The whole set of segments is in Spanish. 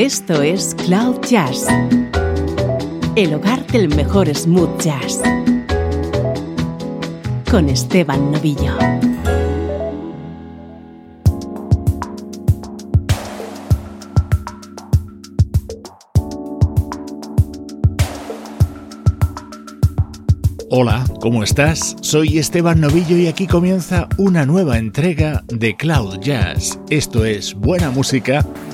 Esto es Cloud Jazz, el hogar del mejor smooth jazz, con Esteban Novillo. Hola, ¿cómo estás? Soy Esteban Novillo y aquí comienza una nueva entrega de Cloud Jazz. Esto es buena música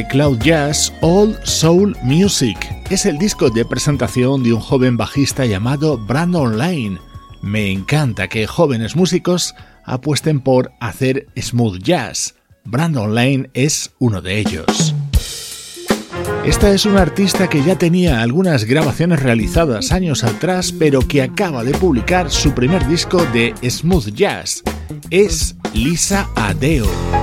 Cloud Jazz Old Soul Music. Es el disco de presentación de un joven bajista llamado Brandon Lane. Me encanta que jóvenes músicos apuesten por hacer smooth jazz. Brandon Lane es uno de ellos. Esta es una artista que ya tenía algunas grabaciones realizadas años atrás, pero que acaba de publicar su primer disco de smooth jazz. Es Lisa Adeo.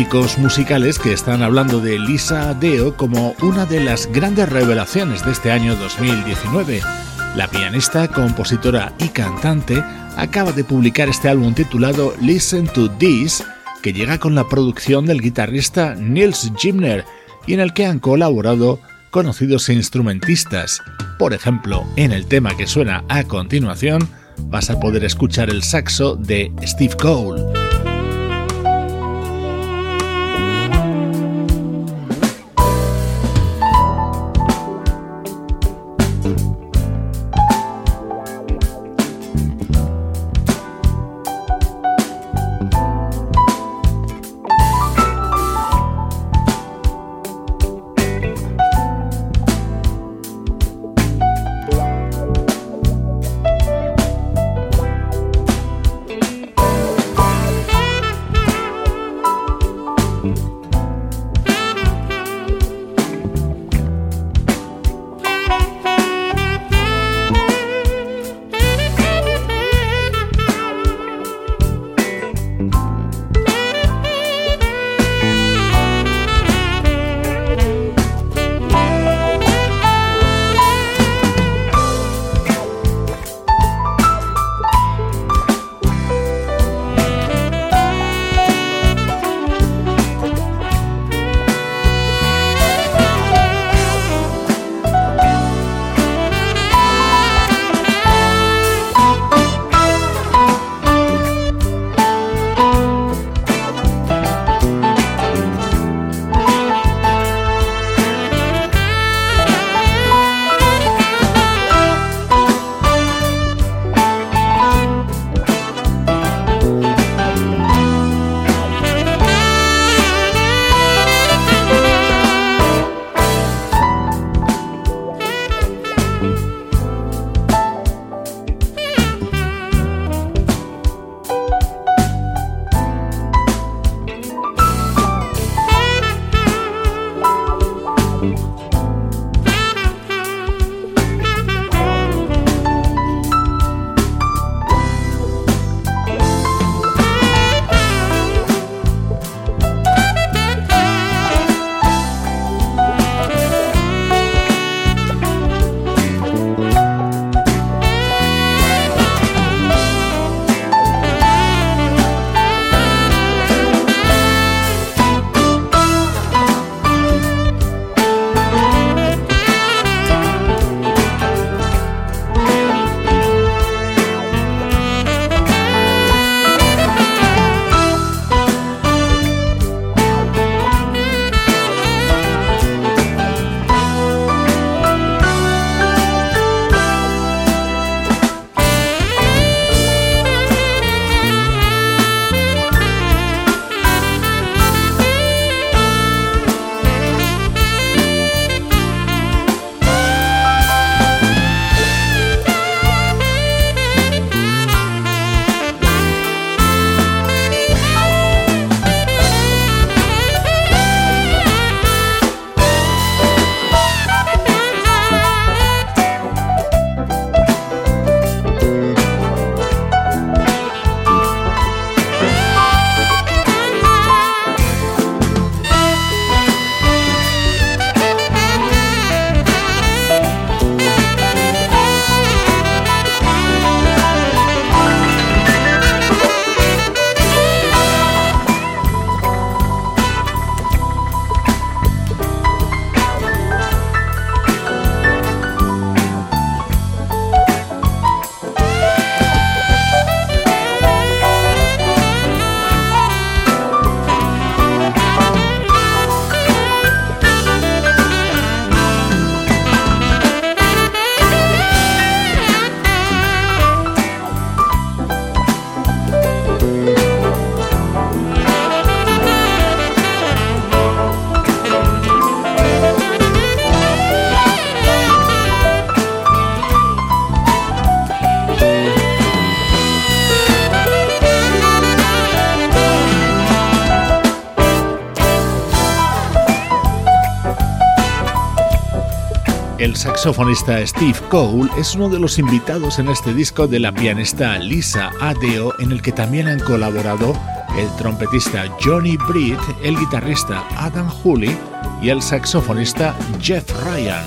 Críticos musicales que están hablando de Lisa Deo como una de las grandes revelaciones de este año 2019. La pianista, compositora y cantante acaba de publicar este álbum titulado Listen to This, que llega con la producción del guitarrista Nils Gimner y en el que han colaborado conocidos instrumentistas. Por ejemplo, en el tema que suena a continuación, vas a poder escuchar el saxo de Steve Cole. Saxofonista Steve Cole es uno de los invitados en este disco de la pianista Lisa Adeo, en el que también han colaborado el trompetista Johnny Britt, el guitarrista Adam Hooley y el saxofonista Jeff Ryan.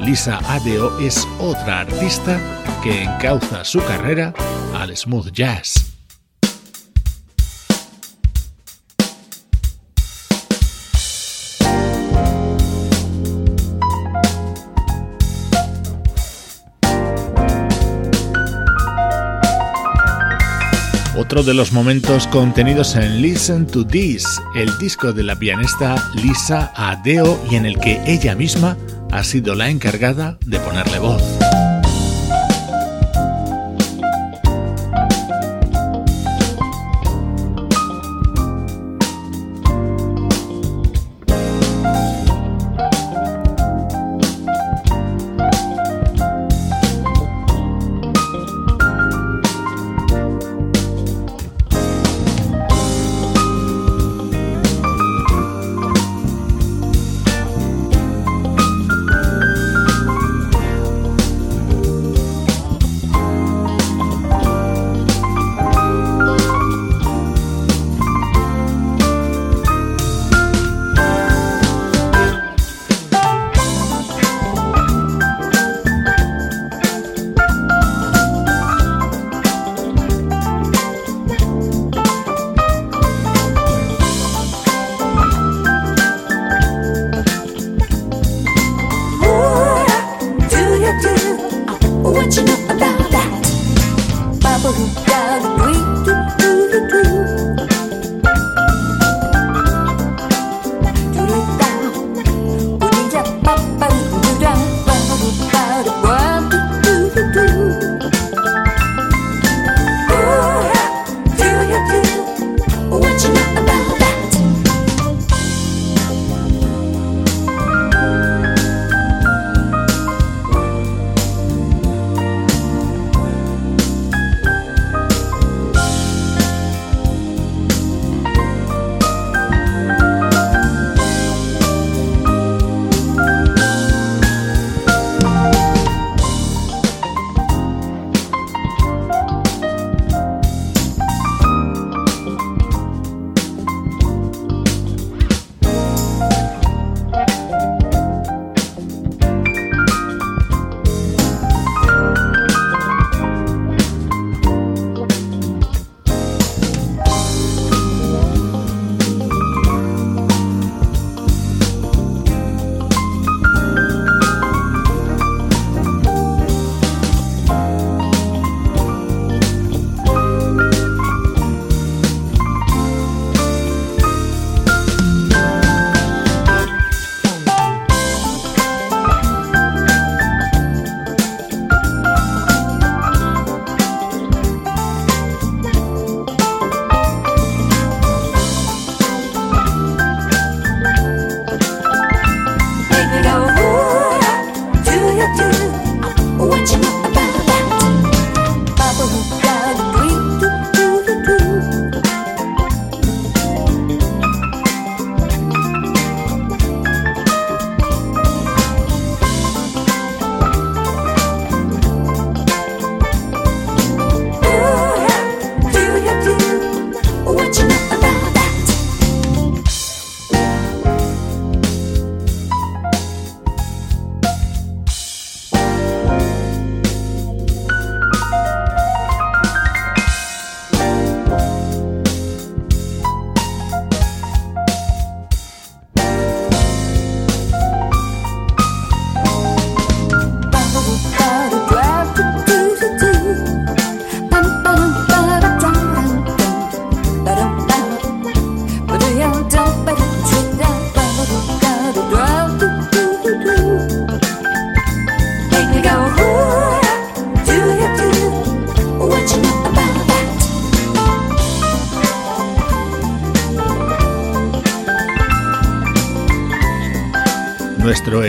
Lisa Adeo es otra artista que encauza su carrera al smooth jazz. De los momentos contenidos en Listen to This, el disco de la pianista Lisa Adeo y en el que ella misma ha sido la encargada de ponerle voz. catching up.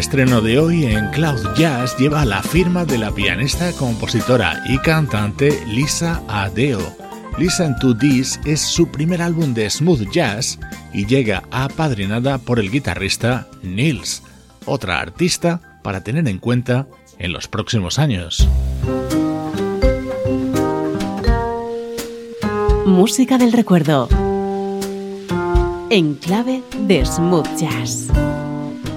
Estreno de hoy en Cloud Jazz lleva la firma de la pianista, compositora y cantante Lisa Adeo. Listen to This es su primer álbum de smooth jazz y llega apadrinada por el guitarrista Nils, otra artista para tener en cuenta en los próximos años. Música del recuerdo en clave de smooth jazz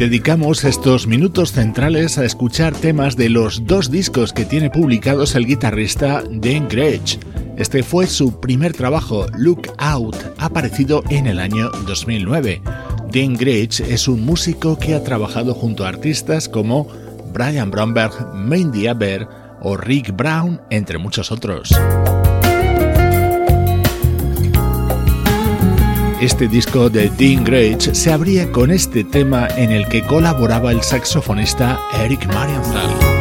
Dedicamos estos minutos centrales a escuchar temas de los dos discos que tiene publicados el guitarrista Dan Gretsch. Este fue su primer trabajo, Look Out, aparecido en el año 2009. Dan Gretsch es un músico que ha trabajado junto a artistas como Brian Bromberg, Mandy Aber o Rick Brown, entre muchos otros. Este disco de Dean Gretsch se abría con este tema en el que colaboraba el saxofonista Eric Marienthal.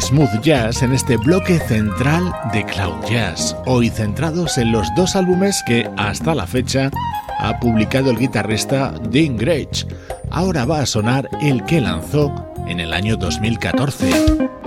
Smooth jazz en este bloque central de Cloud Jazz, hoy centrados en los dos álbumes que hasta la fecha ha publicado el guitarrista Dean Gretsch. Ahora va a sonar el que lanzó en el año 2014.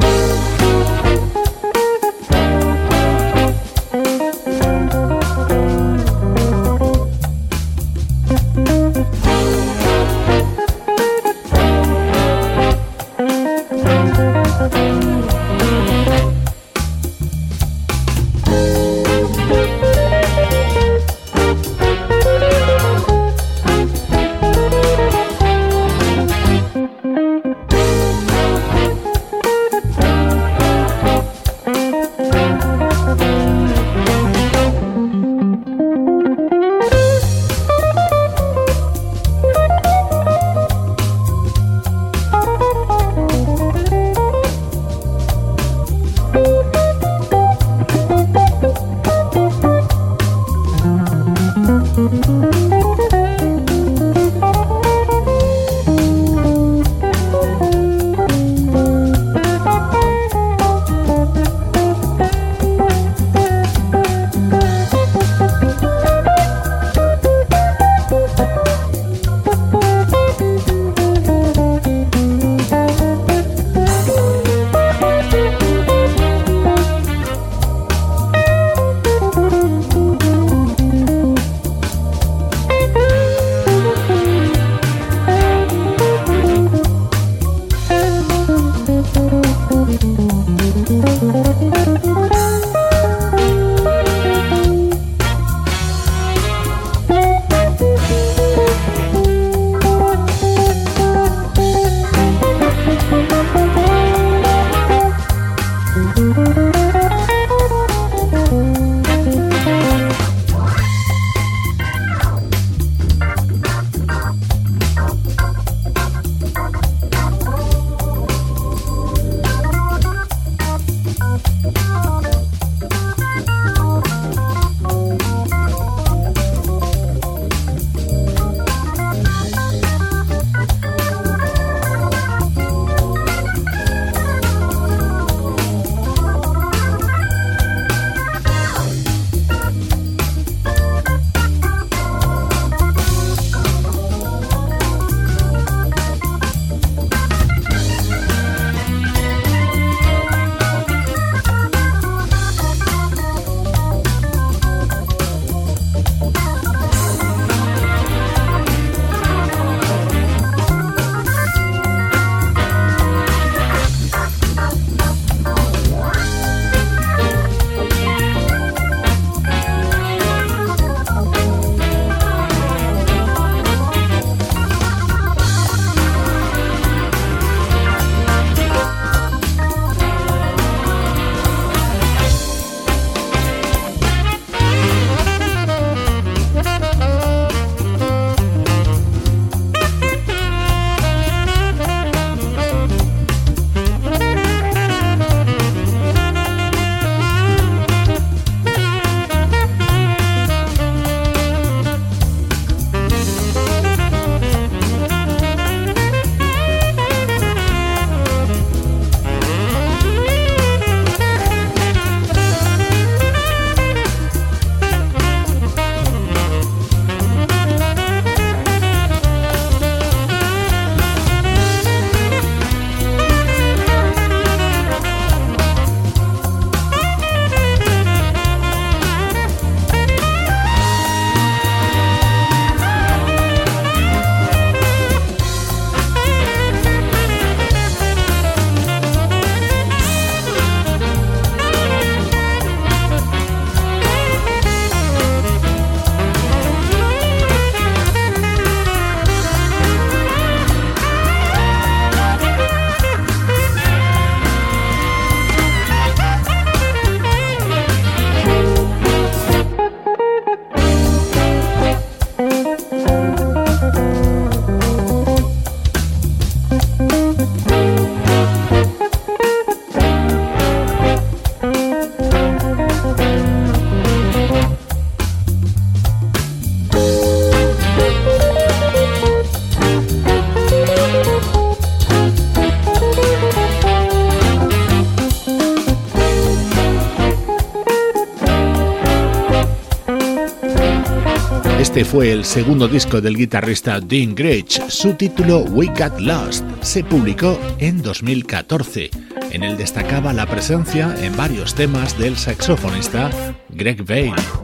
Fue el segundo disco del guitarrista Dean Gretsch. Su título We Got Lost se publicó en 2014. En él destacaba la presencia en varios temas del saxofonista Greg Vale.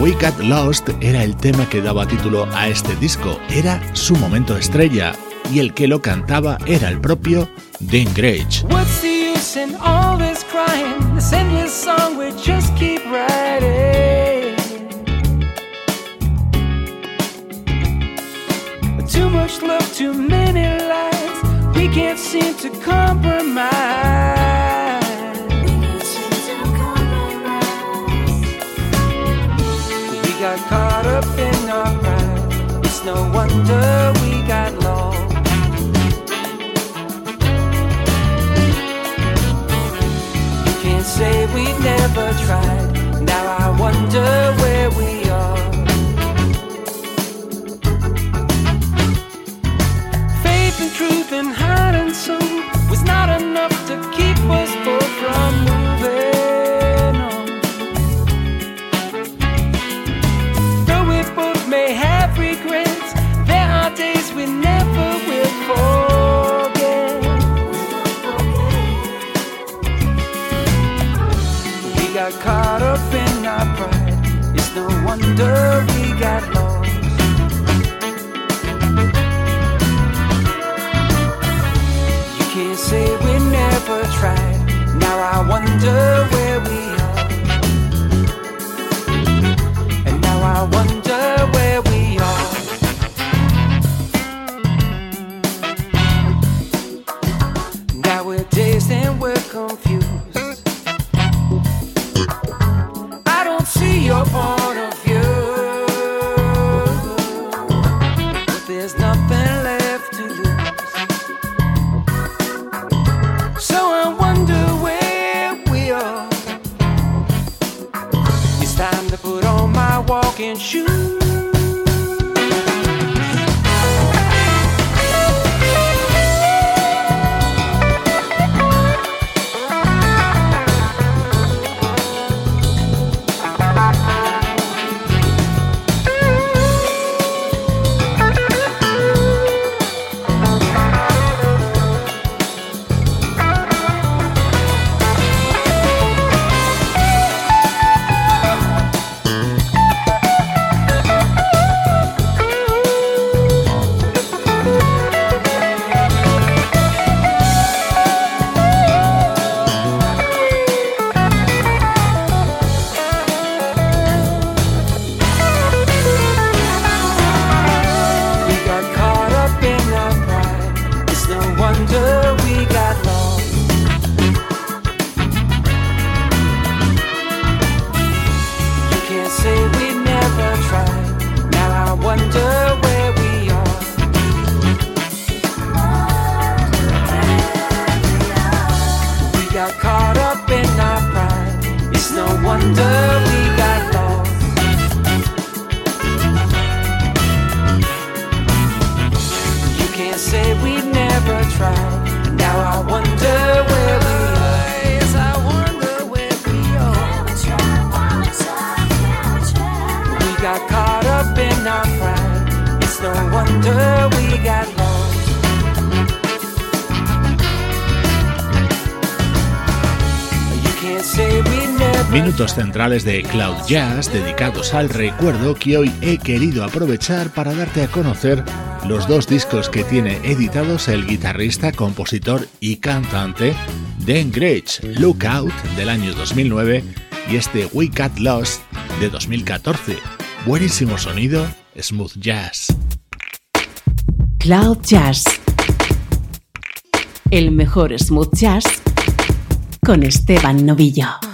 We Got Lost era el tema que daba título a este disco, era su momento estrella, y el que lo cantaba era el propio Dean Gretsch. What's the use in all this crying? This endless song we just keep writing. Too much love, too many lies. We can't seem to compromise. Up in. It's no wonder we got lost. You can't say we never tried. We got lost. You can't say we never tried. Now I wonder where Minutos centrales de Cloud Jazz dedicados al recuerdo que hoy he querido aprovechar para darte a conocer los dos discos que tiene editados el guitarrista, compositor y cantante Dan Gretsch, Lookout del año 2009 y este We Got Lost de 2014. Buenísimo sonido, smooth jazz. Cloud Jazz. El mejor smooth jazz con Esteban Novillo.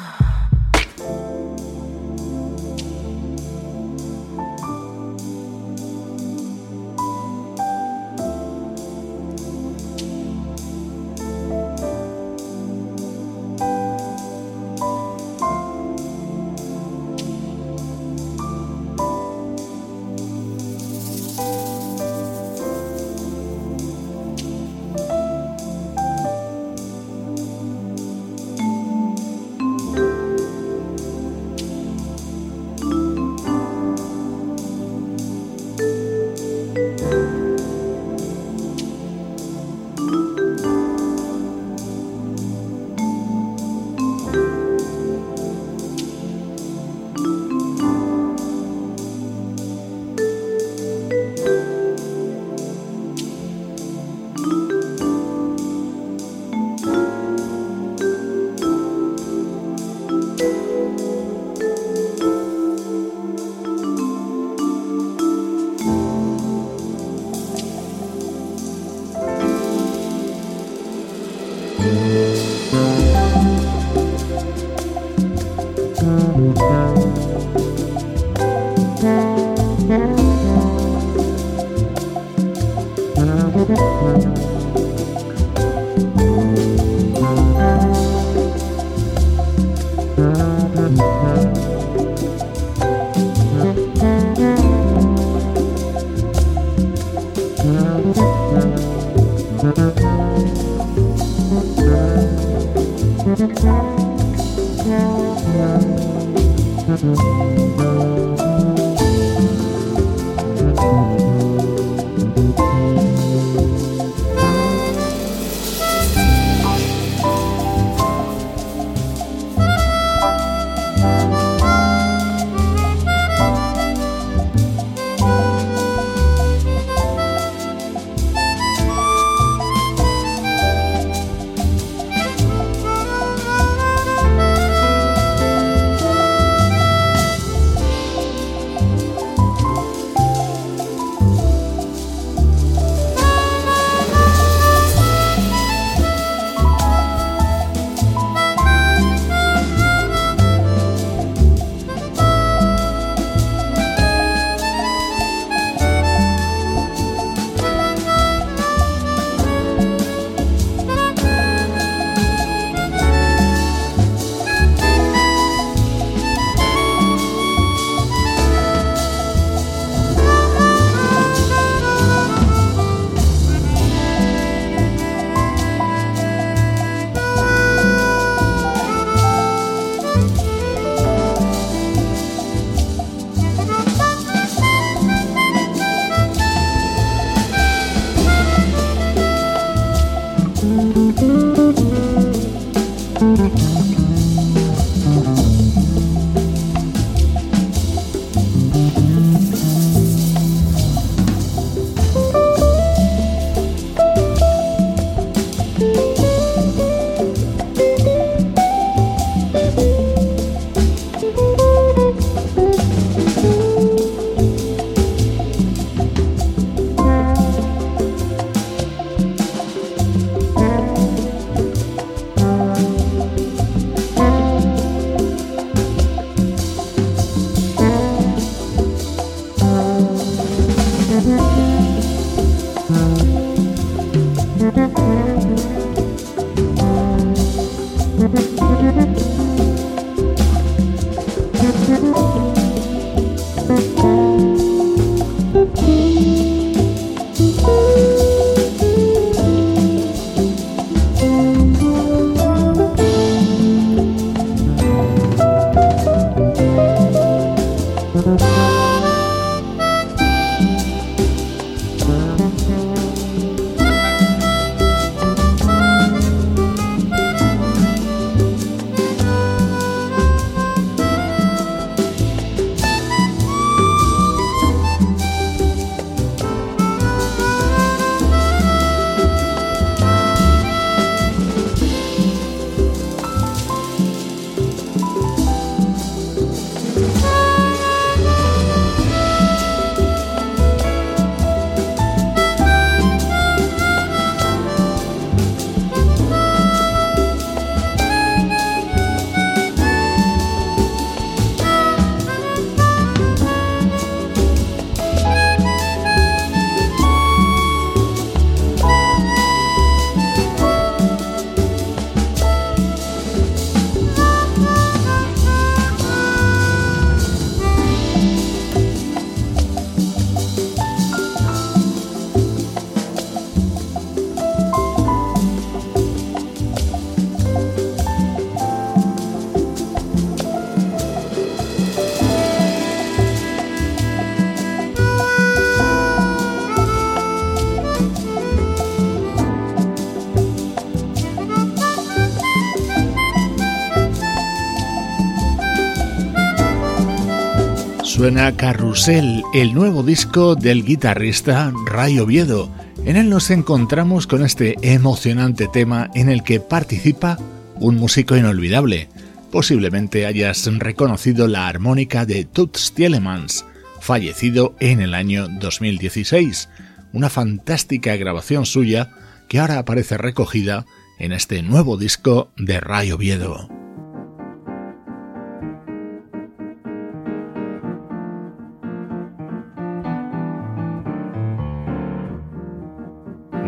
Suena Carrusel, el nuevo disco del guitarrista Ray Oviedo. En él nos encontramos con este emocionante tema en el que participa un músico inolvidable. Posiblemente hayas reconocido la armónica de Toots Tielemans, fallecido en el año 2016. Una fantástica grabación suya que ahora aparece recogida en este nuevo disco de Ray Oviedo.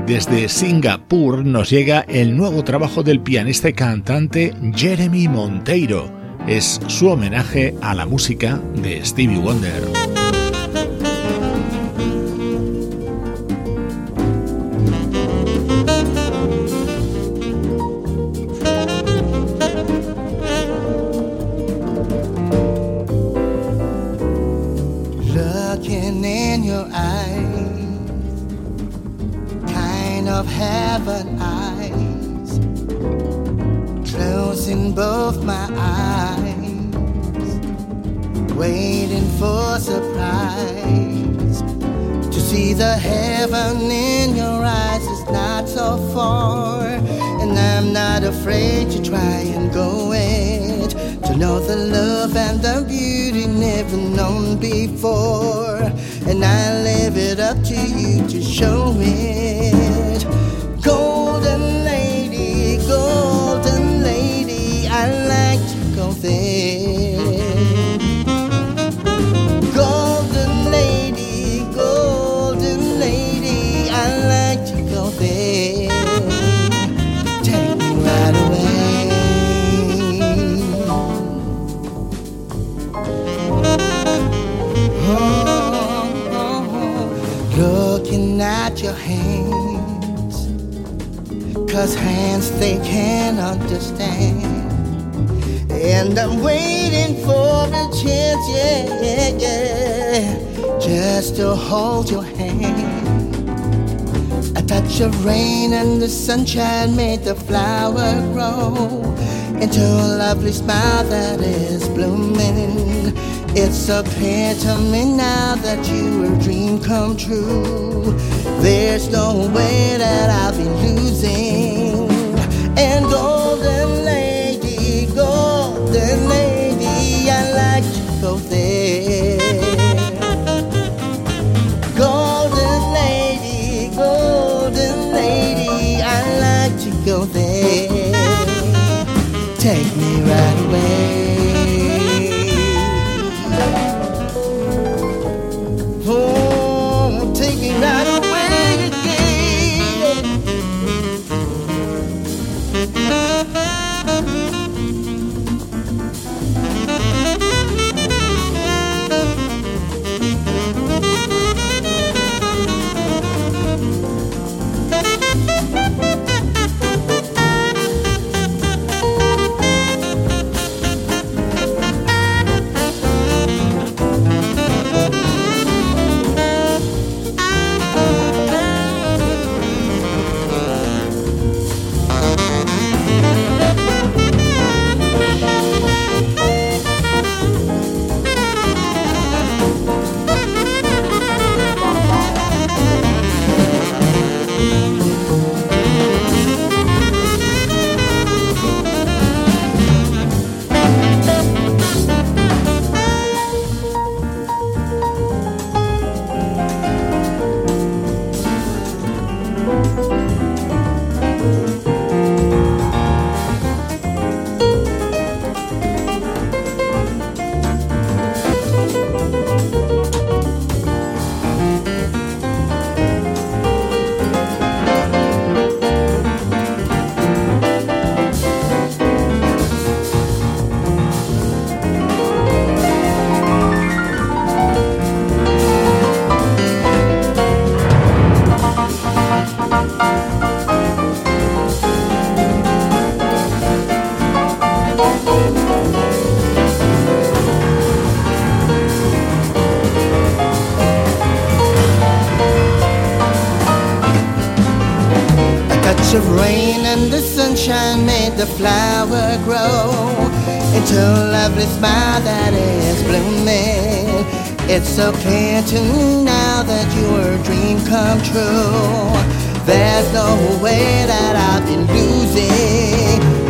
Desde Singapur nos llega el nuevo trabajo del pianista y cantante Jeremy Monteiro. Es su homenaje a la música de Stevie Wonder. private eyes, closing both my eyes, waiting for surprise. To see the heaven in your eyes is not so far, and I'm not afraid to try and go it. To know the love and the beauty never known before, and I leave it up to you to show it. Cause hands they can't understand. And I'm waiting for a chance, yeah, yeah, yeah. Just to hold your hand. A touch of rain and the sunshine made the flower grow into a lovely smile that is blooming. It's so clear to me now that you were a dream come true. There's no way that I'll be losing. And golden lady, golden lady, I like to go there. Golden lady, golden lady, I like to go there. Take me right away. Of rain and the sunshine made the flower grow into a lovely smile that is blooming. It's so clear to me now that your dream come true. There's no way that I've been losing.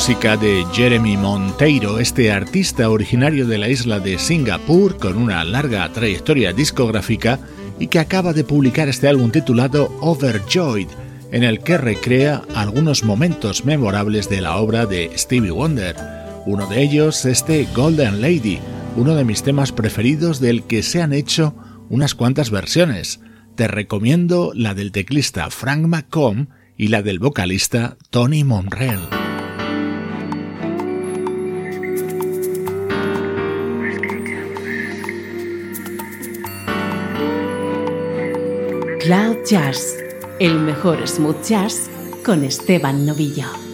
Música de Jeremy Monteiro, este artista originario de la isla de Singapur con una larga trayectoria discográfica y que acaba de publicar este álbum titulado Overjoyed, en el que recrea algunos momentos memorables de la obra de Stevie Wonder. Uno de ellos, este Golden Lady, uno de mis temas preferidos del que se han hecho unas cuantas versiones. Te recomiendo la del teclista Frank McComb y la del vocalista Tony Monrell. Cloud Jazz, el mejor smooth jazz con Esteban Novillo.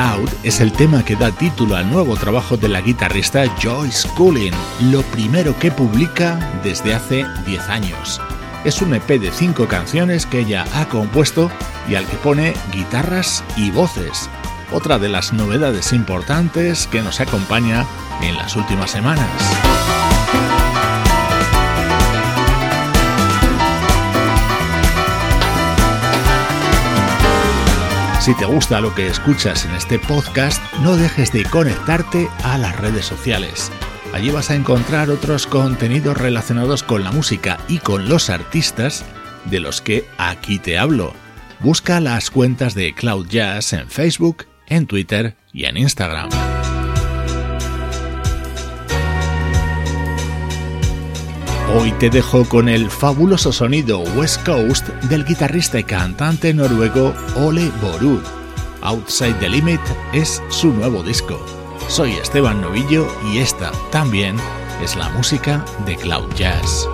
Cloud es el tema que da título al nuevo trabajo de la guitarrista Joyce Cullen, lo primero que publica desde hace 10 años. Es un EP de 5 canciones que ella ha compuesto y al que pone guitarras y voces, otra de las novedades importantes que nos acompaña en las últimas semanas. Si te gusta lo que escuchas en este podcast, no dejes de conectarte a las redes sociales. Allí vas a encontrar otros contenidos relacionados con la música y con los artistas de los que aquí te hablo. Busca las cuentas de Cloud Jazz en Facebook, en Twitter y en Instagram. Hoy te dejo con el fabuloso sonido West Coast del guitarrista y cantante noruego Ole Borud. Outside the Limit es su nuevo disco. Soy Esteban Novillo y esta también es la música de Cloud Jazz.